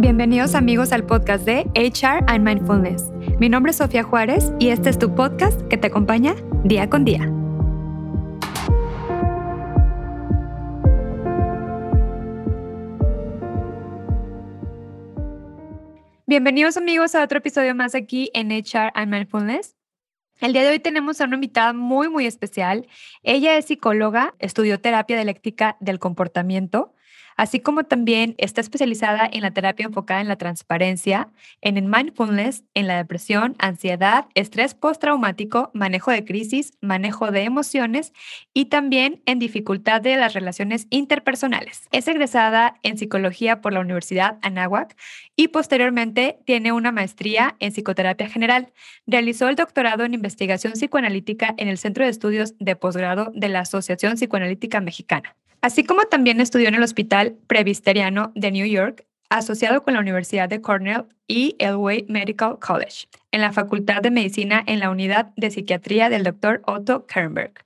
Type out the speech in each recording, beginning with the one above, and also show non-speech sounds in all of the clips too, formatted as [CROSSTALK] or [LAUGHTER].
Bienvenidos amigos al podcast de HR and Mindfulness. Mi nombre es Sofía Juárez y este es tu podcast que te acompaña día con día. Bienvenidos amigos a otro episodio más aquí en HR and Mindfulness. El día de hoy tenemos a una invitada muy, muy especial. Ella es psicóloga, estudió terapia dialéctica del comportamiento así como también está especializada en la terapia enfocada en la transparencia, en el mindfulness, en la depresión, ansiedad, estrés postraumático, manejo de crisis, manejo de emociones y también en dificultad de las relaciones interpersonales. Es egresada en psicología por la Universidad Anáhuac y posteriormente tiene una maestría en psicoterapia general. Realizó el doctorado en investigación psicoanalítica en el Centro de Estudios de Posgrado de la Asociación Psicoanalítica Mexicana así como también estudió en el Hospital Presbiteriano de New York, asociado con la Universidad de Cornell y el Way Medical College, en la Facultad de Medicina en la Unidad de Psiquiatría del Dr. Otto Kernberg.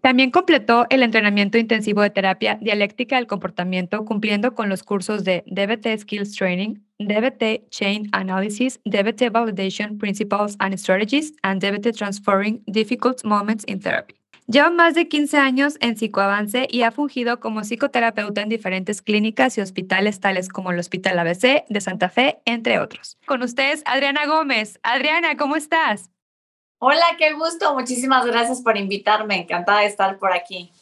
También completó el entrenamiento intensivo de terapia dialéctica del comportamiento cumpliendo con los cursos de DBT Skills Training, DBT Chain Analysis, DBT Validation Principles and Strategies, and DBT Transferring Difficult Moments in Therapy. Lleva más de 15 años en psicoavance y ha fungido como psicoterapeuta en diferentes clínicas y hospitales tales como el Hospital ABC de Santa Fe, entre otros. Con ustedes, Adriana Gómez. Adriana, ¿cómo estás? Hola, qué gusto. Muchísimas gracias por invitarme. Encantada de estar por aquí.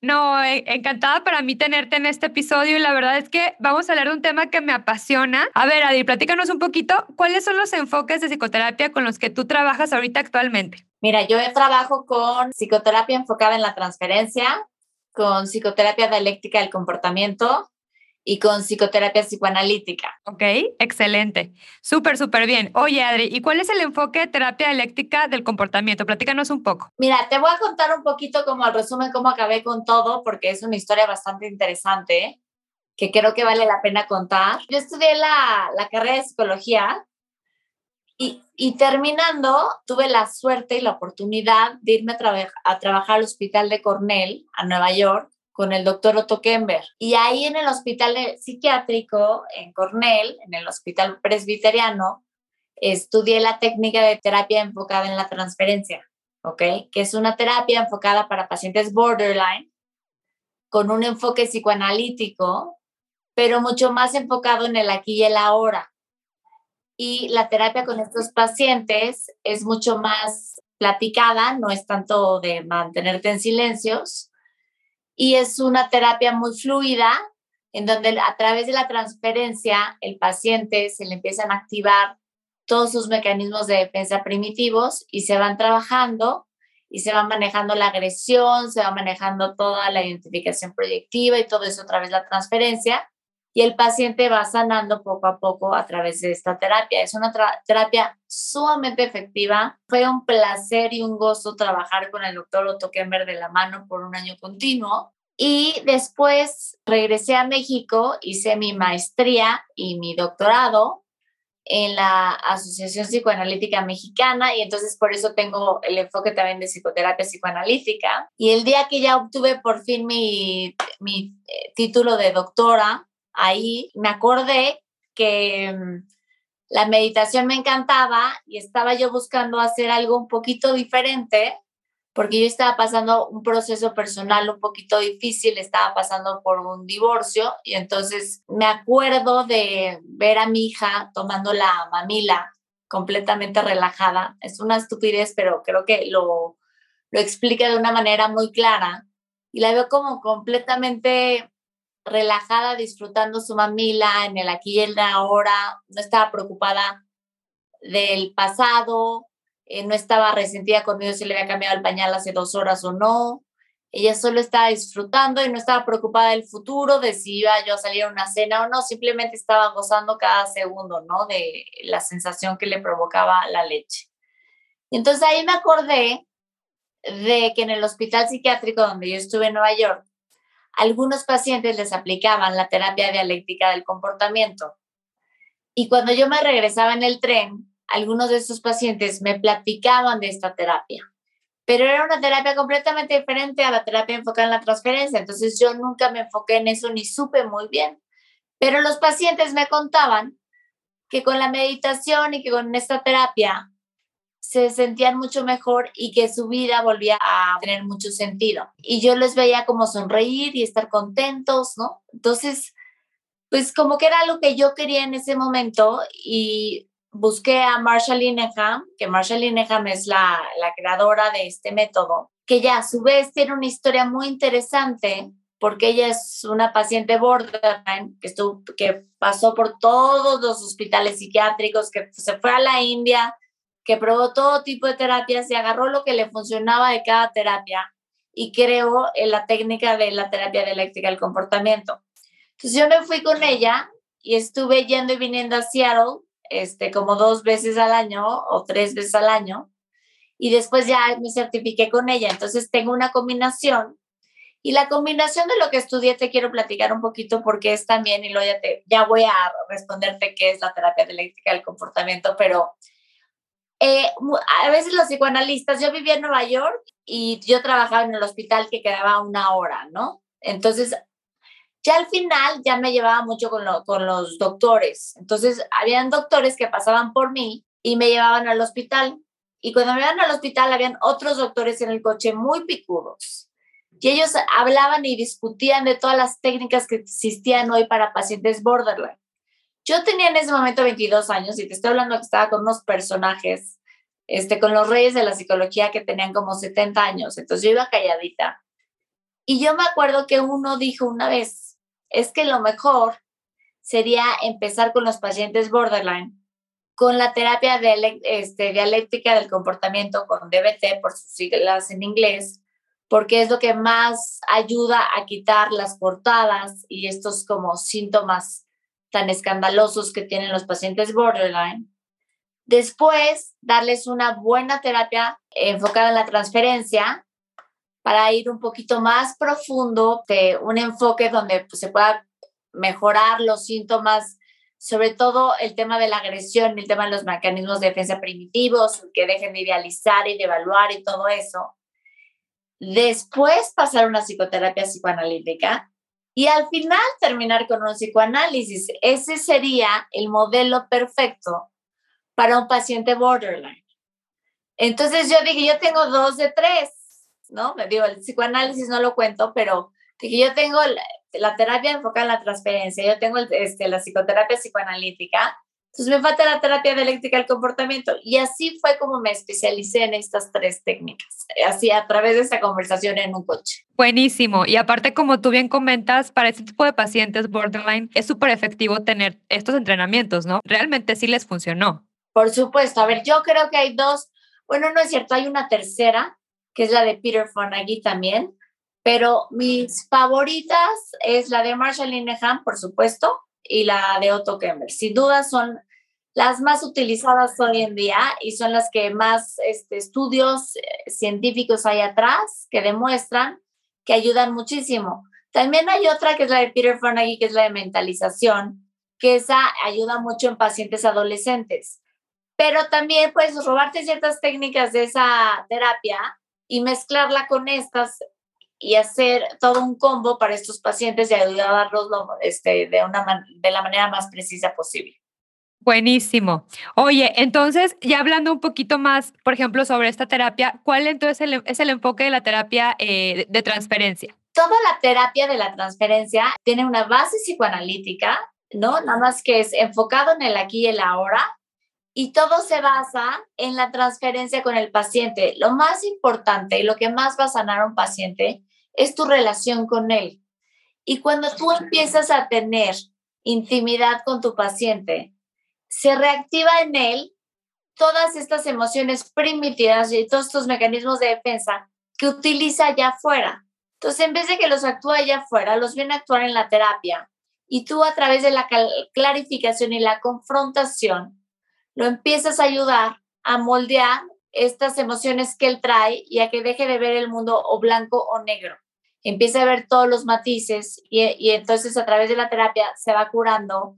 No, eh, encantada para mí tenerte en este episodio y la verdad es que vamos a hablar de un tema que me apasiona. A ver, Adi, platícanos un poquito, ¿cuáles son los enfoques de psicoterapia con los que tú trabajas ahorita actualmente? Mira, yo trabajo con psicoterapia enfocada en la transferencia, con psicoterapia dialéctica del comportamiento y con psicoterapia psicoanalítica. Ok, excelente. Súper, súper bien. Oye, Adri, ¿y cuál es el enfoque de terapia dialéctica del comportamiento? Platícanos un poco. Mira, te voy a contar un poquito como el resumen, cómo acabé con todo, porque es una historia bastante interesante que creo que vale la pena contar. Yo estudié la, la carrera de psicología y, terminando, tuve la suerte y la oportunidad de irme a, a, trabajar al hospital de Cornell, a Nueva York, con el doctor Otto Kember. Y ahí en el hospital psiquiátrico, en Cornell, en el hospital presbiteriano, estudié la técnica de terapia enfocada en la transferencia, ¿ok? Que es una terapia enfocada para pacientes borderline, con un enfoque psicoanalítico, pero mucho más enfocado en el aquí y el ahora y la terapia con estos pacientes es mucho más platicada, no es tanto de mantenerte en silencios y es una terapia muy fluida en donde a través de la transferencia el paciente se le empiezan a activar todos sus mecanismos de defensa primitivos y se van trabajando y se va manejando la agresión, se va manejando toda la identificación proyectiva y todo eso a través de la transferencia y el paciente va sanando poco a poco a través de esta terapia. Es una terapia sumamente efectiva. Fue un placer y un gozo trabajar con el doctor Otto Kemmer de la mano por un año continuo. Y después regresé a México, hice mi maestría y mi doctorado en la Asociación Psicoanalítica Mexicana y entonces por eso tengo el enfoque también de psicoterapia psicoanalítica. Y el día que ya obtuve por fin mi, mi eh, título de doctora, ahí me acordé que mm, la meditación me encantaba y estaba yo buscando hacer algo un poquito diferente porque yo estaba pasando un proceso personal un poquito difícil, estaba pasando por un divorcio y entonces me acuerdo de ver a mi hija tomando la mamila completamente relajada. Es una estupidez, pero creo que lo, lo explica de una manera muy clara y la veo como completamente relajada, disfrutando su mamila en el aquí y el ahora, no estaba preocupada del pasado, eh, no estaba resentida conmigo si le había cambiado el pañal hace dos horas o no. Ella solo estaba disfrutando y no estaba preocupada del futuro, de si iba yo a salir a una cena o no, simplemente estaba gozando cada segundo, ¿no? De la sensación que le provocaba la leche. Entonces ahí me acordé de que en el hospital psiquiátrico donde yo estuve en Nueva York, algunos pacientes les aplicaban la terapia dialéctica del comportamiento. Y cuando yo me regresaba en el tren, algunos de esos pacientes me platicaban de esta terapia. Pero era una terapia completamente diferente a la terapia enfocada en la transferencia. Entonces yo nunca me enfoqué en eso ni supe muy bien. Pero los pacientes me contaban que con la meditación y que con esta terapia se sentían mucho mejor y que su vida volvía a tener mucho sentido. Y yo les veía como sonreír y estar contentos, ¿no? Entonces, pues como que era algo que yo quería en ese momento y busqué a Marshall Linehan, que Marshall Linehan es la, la creadora de este método, que ya a su vez tiene una historia muy interesante porque ella es una paciente borderline que, estuvo, que pasó por todos los hospitales psiquiátricos, que se fue a la India, que probó todo tipo de terapias y agarró lo que le funcionaba de cada terapia y creó la técnica de la terapia dialéctica del comportamiento. Entonces yo me fui con ella y estuve yendo y viniendo a Seattle este, como dos veces al año o tres veces al año y después ya me certifiqué con ella. Entonces tengo una combinación y la combinación de lo que estudié te quiero platicar un poquito porque es también, y luego ya, te, ya voy a responderte qué es la terapia dialéctica del comportamiento, pero eh, a veces los psicoanalistas, yo vivía en Nueva York y yo trabajaba en el hospital que quedaba una hora, ¿no? Entonces, ya al final ya me llevaba mucho con, con los doctores. Entonces, habían doctores que pasaban por mí y me llevaban al hospital. Y cuando me iban al hospital, habían otros doctores en el coche muy picudos. Y ellos hablaban y discutían de todas las técnicas que existían hoy para pacientes borderline. Yo tenía en ese momento 22 años y te estoy hablando que estaba con unos personajes, este, con los reyes de la psicología que tenían como 70 años. Entonces yo iba calladita. Y yo me acuerdo que uno dijo una vez, es que lo mejor sería empezar con los pacientes borderline, con la terapia de, este, dialéctica del comportamiento, con DBT por sus siglas en inglés, porque es lo que más ayuda a quitar las portadas y estos como síntomas tan escandalosos que tienen los pacientes borderline. Después, darles una buena terapia enfocada en la transferencia para ir un poquito más profundo, de un enfoque donde pues, se pueda mejorar los síntomas, sobre todo el tema de la agresión, el tema de los mecanismos de defensa primitivos, que dejen de idealizar y de evaluar y todo eso. Después pasar una psicoterapia psicoanalítica y al final terminar con un psicoanálisis. Ese sería el modelo perfecto para un paciente borderline. Entonces yo dije, yo tengo dos de tres, ¿no? Me digo, el psicoanálisis no lo cuento, pero dije, yo tengo la, terapia enfocada en la transferencia, yo tengo este, la psicoterapia psicoanalítica entonces me falta la terapia dialéctica del comportamiento. Y así fue como me especialicé en estas tres técnicas, así a través de esta conversación en un coche. Buenísimo. Y aparte, como tú bien comentas, para este tipo de pacientes borderline es súper efectivo tener estos entrenamientos, ¿no? Realmente sí les funcionó. Por supuesto. A ver, yo creo que hay dos, bueno, no es cierto, hay una tercera, que es la de Peter Fonagy también, pero mis favoritas es la de Marshall Linehan, por supuesto, y la de Otto Kemmer. Sin duda son las más utilizadas hoy en día y son las que más este, estudios eh, científicos hay atrás que demuestran que ayudan muchísimo. También hay otra que es la de Peter Fonagy, que es la de mentalización, que esa ayuda mucho en pacientes adolescentes. Pero también puedes robarte ciertas técnicas de esa terapia y mezclarla con estas y hacer todo un combo para estos pacientes y ayudarlos este, de, una de la manera más precisa posible. Buenísimo. Oye, entonces, ya hablando un poquito más, por ejemplo, sobre esta terapia, ¿cuál entonces es el enfoque de la terapia eh, de transferencia? Toda la terapia de la transferencia tiene una base psicoanalítica, ¿no? Nada más que es enfocado en el aquí y el ahora, y todo se basa en la transferencia con el paciente. Lo más importante y lo que más va a sanar a un paciente es tu relación con él. Y cuando tú empiezas a tener intimidad con tu paciente, se reactiva en él todas estas emociones primitivas y todos estos mecanismos de defensa que utiliza allá afuera. Entonces, en vez de que los actúe allá afuera, los viene a actuar en la terapia. Y tú a través de la clarificación y la confrontación, lo empiezas a ayudar a moldear estas emociones que él trae y a que deje de ver el mundo o blanco o negro empieza a ver todos los matices y, entonces a través de la terapia se va curando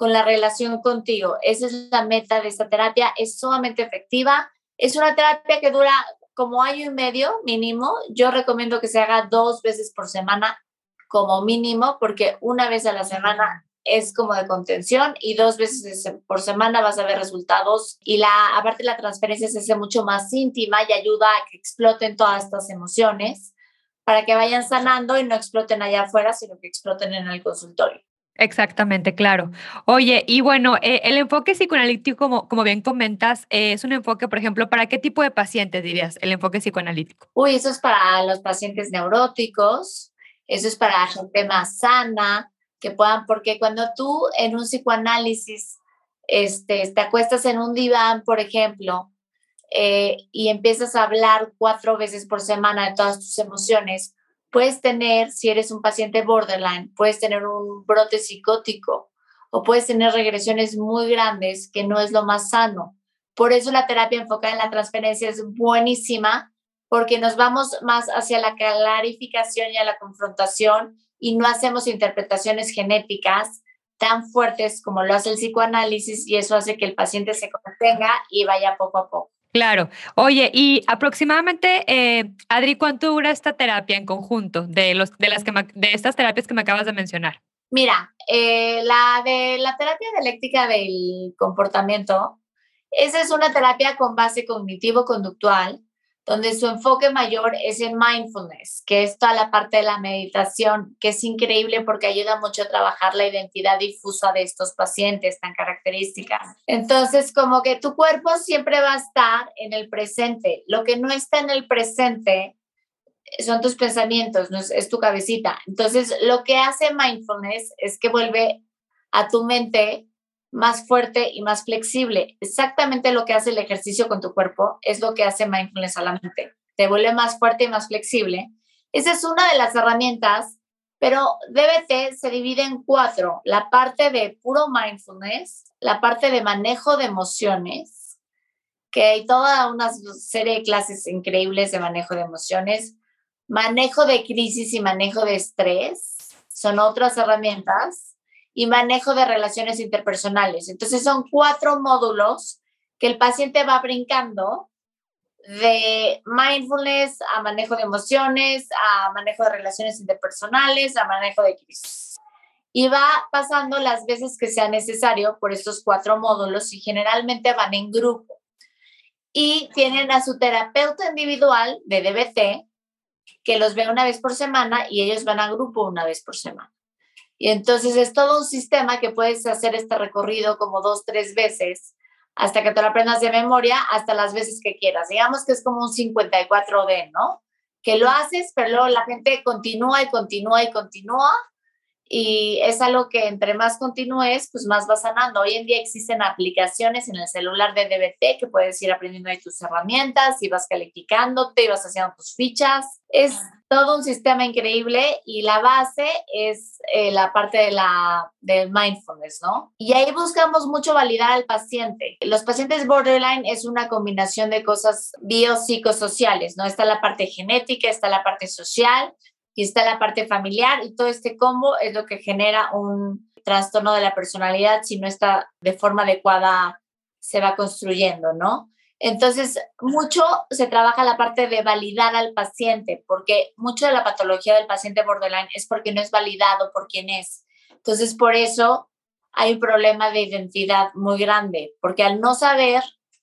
con la relación contigo. Esa es la meta de esta terapia, es sumamente efectiva. Es una terapia que dura como año y medio mínimo. Yo recomiendo que se haga dos veces por semana como mínimo, porque una vez a la semana es como de contención y dos veces por semana vas a ver resultados y la aparte la transferencia se hace mucho más íntima y ayuda a que exploten todas estas emociones para que vayan sanando y no exploten allá afuera, sino que exploten en el consultorio. Exactamente, claro. Oye, y bueno, eh, el enfoque psicoanalítico, como, como bien comentas, eh, es un enfoque, por ejemplo, ¿para qué tipo de pacientes dirías el enfoque psicoanalítico? Uy, eso es para los pacientes neuróticos, eso es para gente más sana, que puedan, porque cuando tú en un psicoanálisis este, te acuestas en un diván, por ejemplo, eh, y empiezas a hablar cuatro veces por semana de todas tus emociones, puedes tener, si eres un paciente borderline, puedes tener un brote psicótico o puedes tener regresiones muy grandes, que no es lo más sano. Por eso la terapia enfocada en la transferencia es buenísima, porque nos vamos más hacia la clarificación y a la confrontación y no hacemos interpretaciones genéticas tan fuertes como lo hace el psicoanálisis y eso hace que el paciente se contenga y vaya poco a poco. Claro. Oye, y aproximadamente, eh, Adri, ¿cuánto dura esta terapia en conjunto de, los, de, las que de estas terapias que me acabas de mencionar? Mira, eh, la de la terapia dialéctica del comportamiento, esa es una terapia con base cognitivo-conductual donde su enfoque mayor es en mindfulness, que es toda la parte de la meditación, que es increíble porque ayuda mucho a trabajar la identidad difusa de estos pacientes tan características. Entonces, como que tu cuerpo siempre va a estar en el presente. Lo que no está en el presente son tus pensamientos, no es, es tu cabecita. Entonces, lo que hace mindfulness es que vuelve a tu mente más fuerte y más flexible. Exactamente lo que hace el ejercicio con tu cuerpo es lo que hace mindfulness a la mente. Te vuelve más fuerte y más flexible. Esa es una de las herramientas, pero DBT se divide en cuatro. La parte de puro mindfulness, la parte de manejo de emociones, que hay toda una serie de clases increíbles de manejo de emociones, manejo de crisis y manejo de estrés, son otras herramientas y manejo de relaciones interpersonales. Entonces son cuatro módulos que el paciente va brincando de mindfulness a manejo de emociones, a manejo de relaciones interpersonales, a manejo de crisis. Y va pasando las veces que sea necesario por estos cuatro módulos y generalmente van en grupo. Y tienen a su terapeuta individual de DBT que los ve una vez por semana y ellos van a grupo una vez por semana. Y entonces es todo un sistema que puedes hacer este recorrido como dos, tres veces hasta que te lo aprendas de memoria, hasta las veces que quieras. Digamos que es como un 54D, ¿no? Que lo haces, pero luego la gente continúa y continúa y continúa. Y es algo que entre más continúes, pues más vas sanando. Hoy en día existen aplicaciones en el celular de DBT que puedes ir aprendiendo ahí tus herramientas y vas calificándote y vas haciendo tus fichas. Es todo un sistema increíble y la base es eh, la parte de la, del mindfulness, ¿no? Y ahí buscamos mucho validar al paciente. Los pacientes borderline es una combinación de cosas biopsicosociales, ¿no? Está la parte genética, está la parte social y está la parte familiar y todo este combo es lo que genera un trastorno de la personalidad si no está de forma adecuada se va construyendo, ¿no? Entonces, mucho se trabaja la parte de validar al paciente, porque mucho de la patología del paciente borderline es porque no es validado por quién es. Entonces, por eso hay un problema de identidad muy grande, porque al no saber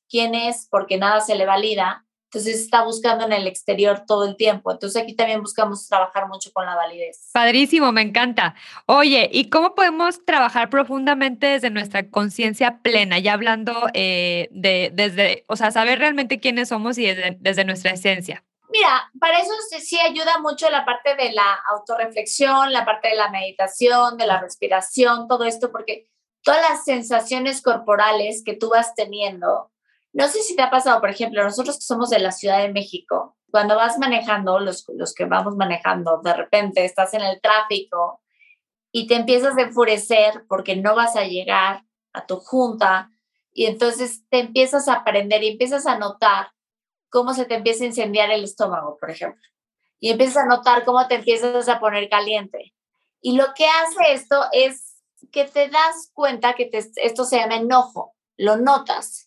quién es, porque nada se le valida, entonces está buscando en el exterior todo el tiempo. Entonces aquí también buscamos trabajar mucho con la validez. Padrísimo, me encanta. Oye, ¿y cómo podemos trabajar profundamente desde nuestra conciencia plena? Ya hablando eh, de, desde, o sea, saber realmente quiénes somos y desde, desde nuestra esencia. Mira, para eso sí ayuda mucho la parte de la autorreflexión, la parte de la meditación, de la respiración, todo esto, porque todas las sensaciones corporales que tú vas teniendo, no sé si te ha pasado, por ejemplo, nosotros que somos de la Ciudad de México, cuando vas manejando, los, los que vamos manejando, de repente estás en el tráfico y te empiezas a enfurecer porque no vas a llegar a tu junta y entonces te empiezas a aprender y empiezas a notar cómo se te empieza a incendiar el estómago, por ejemplo. Y empiezas a notar cómo te empiezas a poner caliente. Y lo que hace esto es que te das cuenta que esto se llama enojo, lo notas.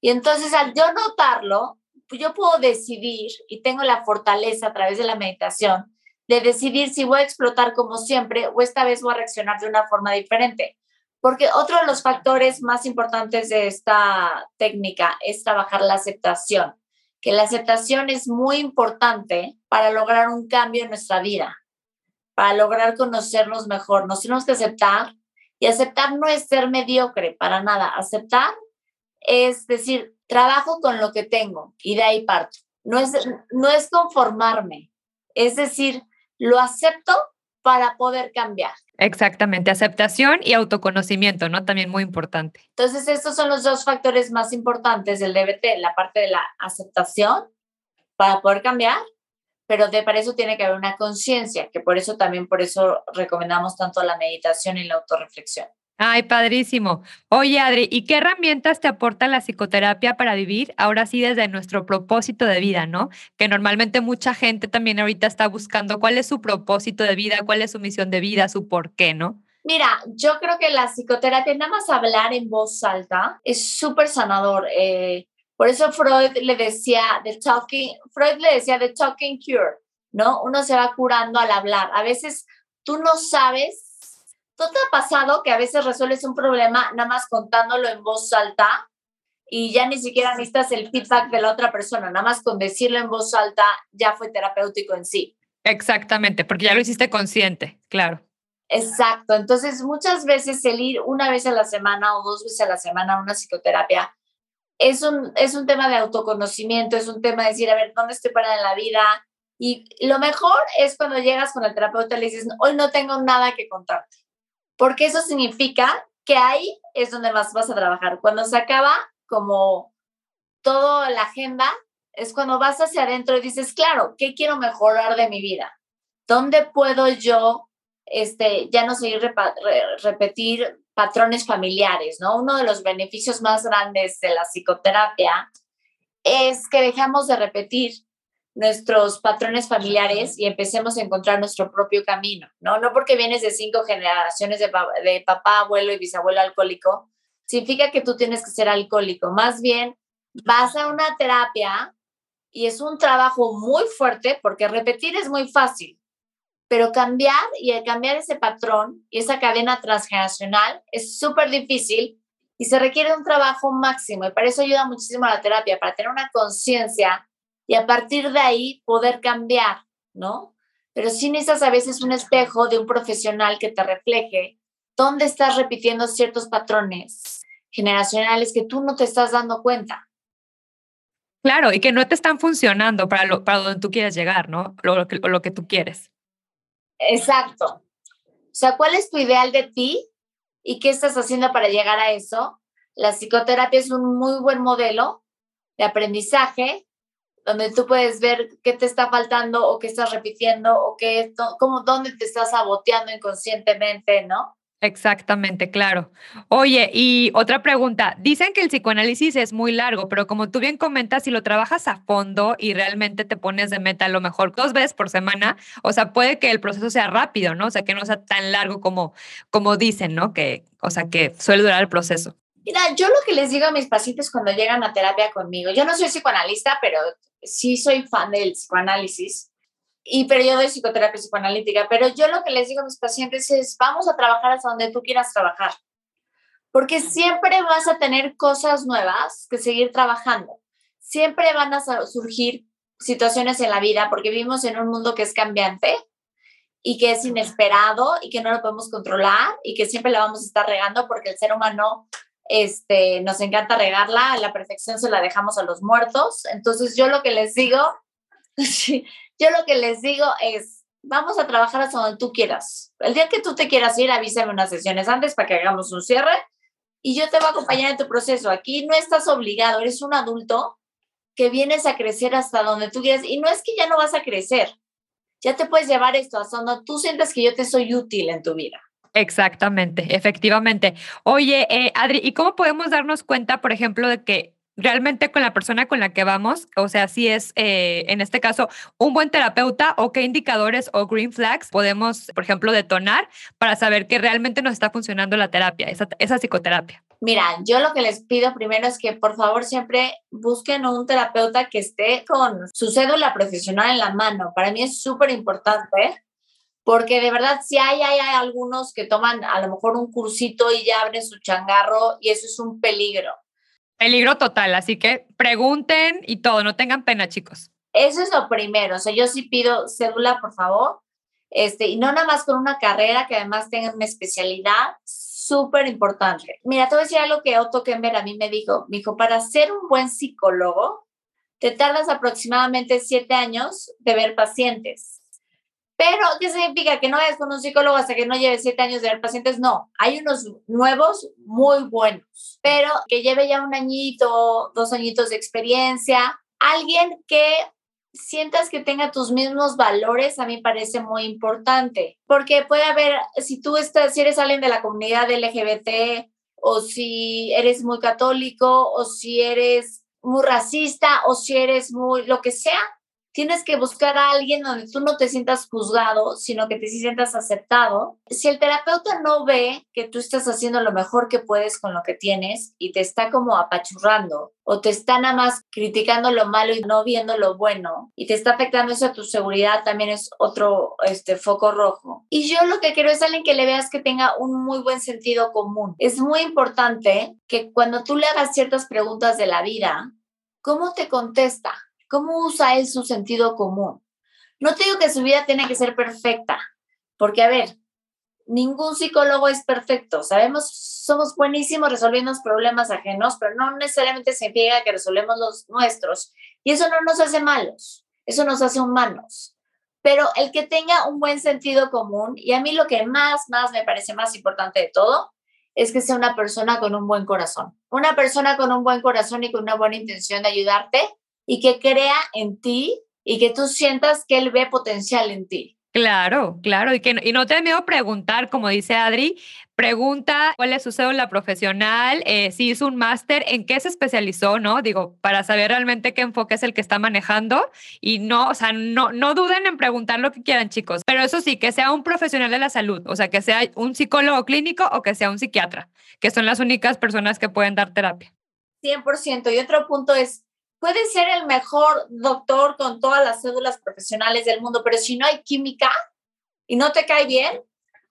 Y entonces al yo notarlo, pues yo puedo decidir y tengo la fortaleza a través de la meditación de decidir si voy a explotar como siempre o esta vez voy a reaccionar de una forma diferente. Porque otro de los factores más importantes de esta técnica es trabajar la aceptación, que la aceptación es muy importante para lograr un cambio en nuestra vida, para lograr conocernos mejor. Nos tenemos que aceptar y aceptar no es ser mediocre para nada. Aceptar es decir, trabajo con lo que tengo y de ahí parto. No es, no es conformarme, es decir, lo acepto para poder cambiar. Exactamente, aceptación y autoconocimiento, ¿no? También muy importante. Entonces, estos son los dos factores más importantes del DBT, la parte de la aceptación para poder cambiar, pero de, para eso tiene que haber una conciencia, que por eso también, por eso recomendamos tanto la meditación y la autorreflexión. Ay, padrísimo. Oye, Adri, ¿y qué herramientas te aporta la psicoterapia para vivir ahora sí desde nuestro propósito de vida, ¿no? Que normalmente mucha gente también ahorita está buscando cuál es su propósito de vida, cuál es su misión de vida, su por qué, ¿no? Mira, yo creo que la psicoterapia, nada más hablar en voz alta, es súper sanador. Eh, por eso Freud le decía, the talking, Freud le decía, the talking cure, ¿no? Uno se va curando al hablar. A veces tú no sabes ¿Tú te ha pasado que a veces resuelves un problema nada más contándolo en voz alta y ya ni siquiera necesitas el feedback de la otra persona, nada más con decirlo en voz alta ya fue terapéutico en sí? Exactamente, porque ya lo hiciste consciente, claro. Exacto, entonces muchas veces el ir una vez a la semana o dos veces a la semana a una psicoterapia es un, es un tema de autoconocimiento, es un tema de decir, a ver, ¿dónde estoy parada en la vida? Y lo mejor es cuando llegas con el terapeuta y le dices, hoy no tengo nada que contarte porque eso significa que ahí es donde más vas a trabajar. Cuando se acaba como toda la agenda, es cuando vas hacia adentro y dices, claro, ¿qué quiero mejorar de mi vida? ¿Dónde puedo yo este, ya no seguir repetir patrones familiares? ¿no? Uno de los beneficios más grandes de la psicoterapia es que dejamos de repetir nuestros patrones familiares y empecemos a encontrar nuestro propio camino, ¿no? No porque vienes de cinco generaciones de, de papá, abuelo y bisabuelo alcohólico, significa que tú tienes que ser alcohólico. Más bien, vas a una terapia y es un trabajo muy fuerte porque repetir es muy fácil, pero cambiar y el cambiar ese patrón y esa cadena transgeneracional es súper difícil y se requiere un trabajo máximo y para eso ayuda muchísimo la terapia, para tener una conciencia y a partir de ahí poder cambiar, ¿no? Pero sí necesitas a veces un espejo de un profesional que te refleje dónde estás repitiendo ciertos patrones generacionales que tú no te estás dando cuenta. Claro, y que no te están funcionando para, lo, para donde tú quieres llegar, ¿no? Lo, que, lo que tú quieres. Exacto. O sea, ¿cuál es tu ideal de ti y qué estás haciendo para llegar a eso? La psicoterapia es un muy buen modelo de aprendizaje donde tú puedes ver qué te está faltando o qué estás repitiendo o qué, cómo, dónde te estás saboteando inconscientemente, ¿no? Exactamente, claro. Oye, y otra pregunta. Dicen que el psicoanálisis es muy largo, pero como tú bien comentas, si lo trabajas a fondo y realmente te pones de meta a lo mejor dos veces por semana, o sea, puede que el proceso sea rápido, ¿no? O sea, que no sea tan largo como, como dicen, ¿no? Que, o sea, que suele durar el proceso. Mira, yo lo que les digo a mis pacientes cuando llegan a terapia conmigo, yo no soy psicoanalista, pero sí soy fan del psicoanálisis, y, pero yo doy psicoterapia psicoanalítica, pero yo lo que les digo a mis pacientes es, vamos a trabajar hasta donde tú quieras trabajar, porque siempre vas a tener cosas nuevas que seguir trabajando, siempre van a surgir situaciones en la vida, porque vivimos en un mundo que es cambiante y que es inesperado y que no lo podemos controlar y que siempre la vamos a estar regando porque el ser humano este, nos encanta regarla, a la perfección se la dejamos a los muertos. Entonces yo lo que les digo, [LAUGHS] yo lo que les digo es, vamos a trabajar hasta donde tú quieras. El día que tú te quieras ir, avísame unas sesiones antes para que hagamos un cierre y yo te voy a acompañar en tu proceso. Aquí no estás obligado, eres un adulto que vienes a crecer hasta donde tú quieras y no es que ya no vas a crecer, ya te puedes llevar esto hasta donde tú sientas que yo te soy útil en tu vida. Exactamente, efectivamente. Oye, eh, Adri, ¿y cómo podemos darnos cuenta, por ejemplo, de que realmente con la persona con la que vamos, o sea, si es eh, en este caso un buen terapeuta o qué indicadores o green flags podemos, por ejemplo, detonar para saber que realmente nos está funcionando la terapia, esa, esa psicoterapia? Mira, yo lo que les pido primero es que por favor siempre busquen un terapeuta que esté con su cédula profesional en la mano. Para mí es súper importante porque de verdad si hay, hay, hay algunos que toman a lo mejor un cursito y ya abren su changarro y eso es un peligro. Peligro total, así que pregunten y todo, no tengan pena, chicos. Eso es lo primero, o sea, yo sí pido cédula, por favor, este, y no nada más con una carrera que además tenga una especialidad súper importante. Mira, te voy a decir algo que Otto Kember a mí me dijo, me dijo, para ser un buen psicólogo, te tardas aproximadamente siete años de ver pacientes. Pero, ¿qué significa? Que no es con un psicólogo hasta que no lleve siete años de ver pacientes. No, hay unos nuevos muy buenos, pero que lleve ya un añito, dos añitos de experiencia. Alguien que sientas que tenga tus mismos valores, a mí parece muy importante, porque puede haber, si tú estás, si eres alguien de la comunidad LGBT, o si eres muy católico, o si eres muy racista, o si eres muy, lo que sea, tienes que buscar a alguien donde tú no te sientas juzgado, sino que te sientas aceptado. Si el terapeuta no ve que tú estás haciendo lo mejor que puedes con lo que tienes y te está como apachurrando o te está nada más criticando lo malo y no viendo lo bueno y te está afectando eso a tu seguridad, también es otro este, foco rojo. Y yo lo que quiero es alguien que le veas que tenga un muy buen sentido común. Es muy importante que cuando tú le hagas ciertas preguntas de la vida, ¿cómo te contesta? ¿Cómo usa él su sentido común? No te digo que su vida tiene que ser perfecta, porque a ver, ningún psicólogo es perfecto. Sabemos, somos buenísimos resolviendo los problemas ajenos, pero no necesariamente significa que resolvemos los nuestros. Y eso no nos hace malos, eso nos hace humanos. Pero el que tenga un buen sentido común, y a mí lo que más, más me parece más importante de todo, es que sea una persona con un buen corazón. Una persona con un buen corazón y con una buena intención de ayudarte y que crea en ti y que tú sientas que él ve potencial en ti. Claro, claro, y que y no te da miedo preguntar, como dice Adri, pregunta cuál es su cédula profesional, eh, si hizo un máster, en qué se especializó, ¿no? Digo, para saber realmente qué enfoque es el que está manejando y no, o sea, no, no duden en preguntar lo que quieran, chicos, pero eso sí, que sea un profesional de la salud, o sea, que sea un psicólogo clínico o que sea un psiquiatra, que son las únicas personas que pueden dar terapia. 100%. Y otro punto es, puede ser el mejor doctor con todas las cédulas profesionales del mundo, pero si no hay química y no te cae bien,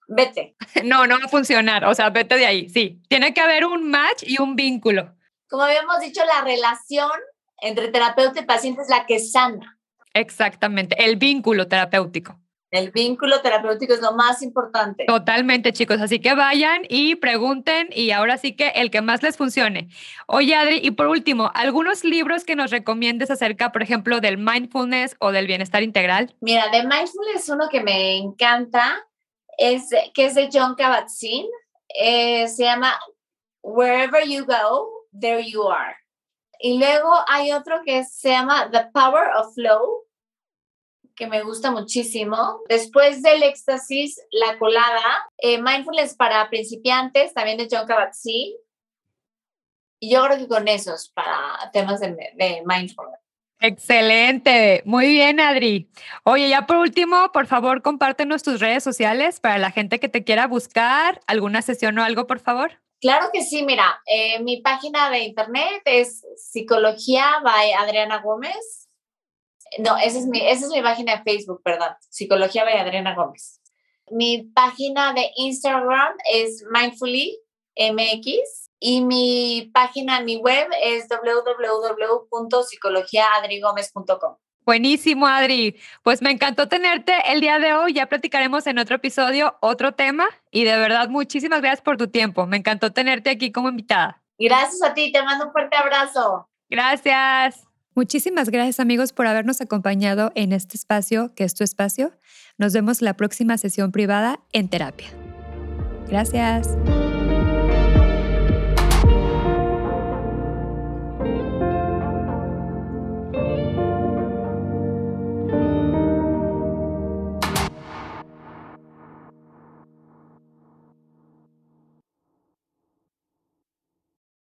vete. [LAUGHS] No, no va a funcionar, o sea, vete de ahí, sí. Tiene que haber un match y un vínculo. Como habíamos dicho, la relación entre terapeuta y paciente es la que sana. Exactamente, el vínculo terapéutico. El vínculo terapéutico es lo más importante. Totalmente, chicos. Así que vayan y pregunten y ahora sí que el que más les funcione. Oye, Adri, y por último, ¿algunos libros que nos recomiendes acerca, por ejemplo, del mindfulness o del bienestar integral? Mira, de mindfulness uno que me encanta es que es de John Kabat-Zinn. Eh, se llama Wherever You Go, There You Are. Y luego hay otro que se llama The Power of Flow que me gusta muchísimo. Después del éxtasis, la colada, eh, Mindfulness para principiantes, también de John Kabat-Zinn. Y yo creo que con esos para temas de, de mindfulness. Excelente, muy bien Adri. Oye, ya por último, por favor, compártenos tus redes sociales para la gente que te quiera buscar, alguna sesión o algo, por favor. Claro que sí, mira, eh, mi página de internet es Psicología by Adriana Gómez no, esa es, mi, esa es mi página de Facebook, perdón. Psicología by Adriana Gómez. Mi página de Instagram es Mindfully MX y mi página, mi web es www.psicologiaadrigomez.com. Buenísimo, Adri. Pues me encantó tenerte el día de hoy. Ya platicaremos en otro episodio otro tema y de verdad muchísimas gracias por tu tiempo. Me encantó tenerte aquí como invitada. Gracias a ti, te mando un fuerte abrazo. Gracias. Muchísimas gracias amigos por habernos acompañado en este espacio, que es tu espacio. Nos vemos la próxima sesión privada en terapia. Gracias.